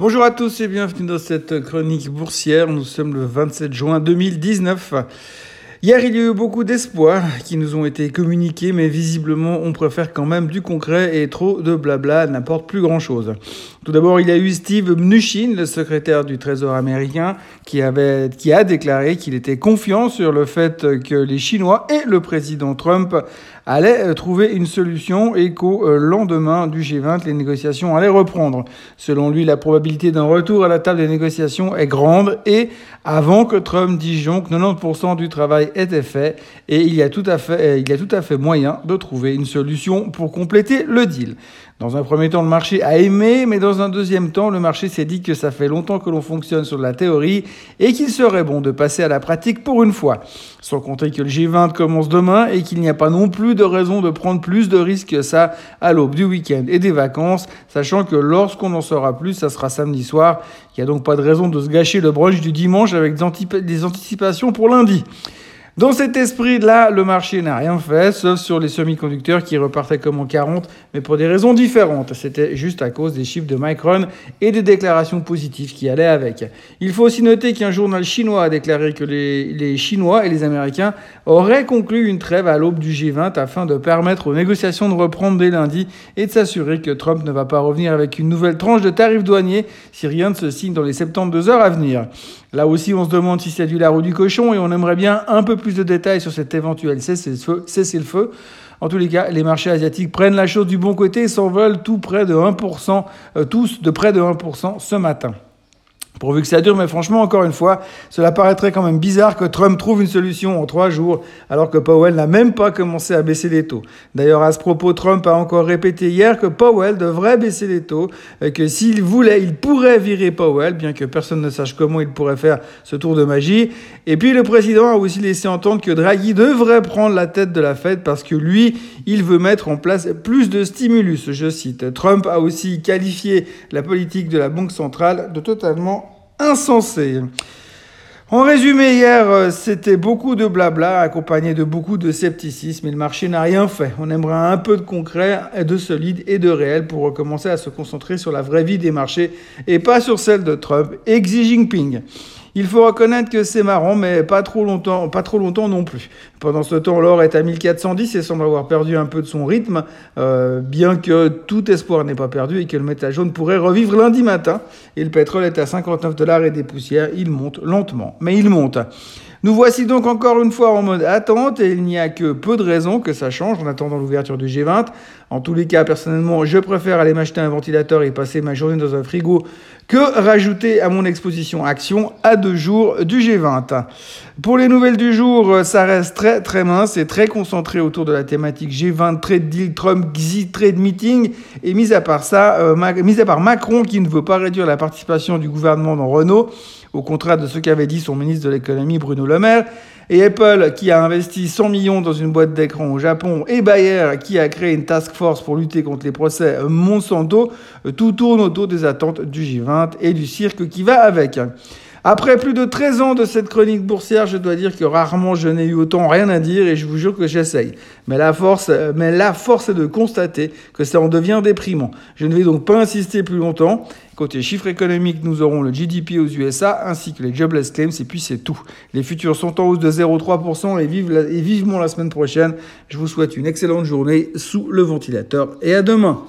Bonjour à tous et bienvenue dans cette chronique boursière. Nous sommes le 27 juin 2019. Hier, il y a eu beaucoup d'espoirs qui nous ont été communiqués, mais visiblement, on préfère quand même du concret et trop de blabla n'apporte plus grand-chose. Tout d'abord, il y a eu Steve Mnuchin, le secrétaire du Trésor américain, qui, avait, qui a déclaré qu'il était confiant sur le fait que les Chinois et le président Trump allaient trouver une solution et qu'au lendemain du G20, les négociations allaient reprendre. Selon lui, la probabilité d'un retour à la table des négociations est grande et avant que Trump disjonque, 90% du travail était fait et il y, a tout à fait, moyen de trouver une solution pour compléter le deal. Dans un premier temps, le marché a aimé, mais dans un deuxième temps, le marché s'est dit que ça fait longtemps que l'on fonctionne sur la théorie et qu'il serait bon de passer à la pratique pour une fois. Sans compter que le G20 commence demain et qu'il n'y a pas non plus de raison de prendre plus de risques que ça à l'aube du week-end et des vacances, sachant que lorsqu'on en saura plus, ça sera samedi soir. Il n'y a donc pas de raison de se gâcher le brunch du dimanche avec des anticipations pour lundi. Dans cet esprit-là, le marché n'a rien fait, sauf sur les semi-conducteurs qui repartaient comme en 40, mais pour des raisons différentes. C'était juste à cause des chiffres de Micron et des déclarations positives qui allaient avec. Il faut aussi noter qu'un journal chinois a déclaré que les, Chinois et les Américains auraient conclu une trêve à l'aube du G20 afin de permettre aux négociations de reprendre dès lundi et de s'assurer que Trump ne va pas revenir avec une nouvelle tranche de tarifs douaniers si rien ne se signe dans les 72 heures à venir. Là aussi, on se demande si c'est du lard ou du cochon et on aimerait bien un peu plus de détails sur cet éventuel cessez-le-feu. En tous les cas, les marchés asiatiques prennent la chose du bon côté et s'envolent tout près de 1%, euh, tous de près de 1% ce matin. Pourvu que ça dure, mais franchement, encore une fois, cela paraîtrait quand même bizarre que Trump trouve une solution en trois jours, alors que Powell n'a même pas commencé à baisser les taux. D'ailleurs, à ce propos, Trump a encore répété hier que Powell devrait baisser les taux, et que s'il voulait, il pourrait virer Powell, bien que personne ne sache comment il pourrait faire ce tour de magie. Et puis, le président a aussi laissé entendre que Draghi devrait prendre la tête de la Fed parce que lui, il veut mettre en place plus de stimulus, je cite. Trump a aussi qualifié la politique de la Banque centrale de totalement insensé. En résumé, hier, euh, c'était beaucoup de blabla accompagné de beaucoup de scepticisme et le marché n'a rien fait. On aimerait un peu de concret, de solide et de réel pour recommencer à se concentrer sur la vraie vie des marchés et pas sur celle de Trump et Xi Jinping. Il faut reconnaître que c'est marrant, mais pas trop longtemps, pas trop longtemps non plus. Pendant ce temps, l'or est à 1410 et semble avoir perdu un peu de son rythme, euh, bien que tout espoir n'est pas perdu et que le métal jaune pourrait revivre lundi matin. Et le pétrole est à 59 dollars et des poussières. Il monte lentement, mais il monte. Nous voici donc encore une fois en mode attente et il n'y a que peu de raisons que ça change en attendant l'ouverture du G20. En tous les cas, personnellement, je préfère aller m'acheter un ventilateur et passer ma journée dans un frigo que rajouter à mon exposition action à deux jours du G20. Pour les nouvelles du jour, ça reste très très mince et très concentré autour de la thématique G20 Trade Deal Trump Xi Trade Meeting et mis à part ça, euh, mis à part Macron qui ne veut pas réduire la participation du gouvernement dans Renault au contraire de ce qu'avait dit son ministre de l'économie Bruno Le Maire, et Apple qui a investi 100 millions dans une boîte d'écran au Japon, et Bayer qui a créé une task force pour lutter contre les procès Monsanto, tout tourne autour des attentes du G20 et du cirque qui va avec. Après plus de 13 ans de cette chronique boursière, je dois dire que rarement je n'ai eu autant rien à dire et je vous jure que j'essaye. Mais la force, mais la force est de constater que ça en devient déprimant. Je ne vais donc pas insister plus longtemps. Côté chiffres économiques, nous aurons le GDP aux USA ainsi que les jobless claims et puis c'est tout. Les futurs sont en hausse de 0,3% et, et vivement la semaine prochaine. Je vous souhaite une excellente journée sous le ventilateur et à demain.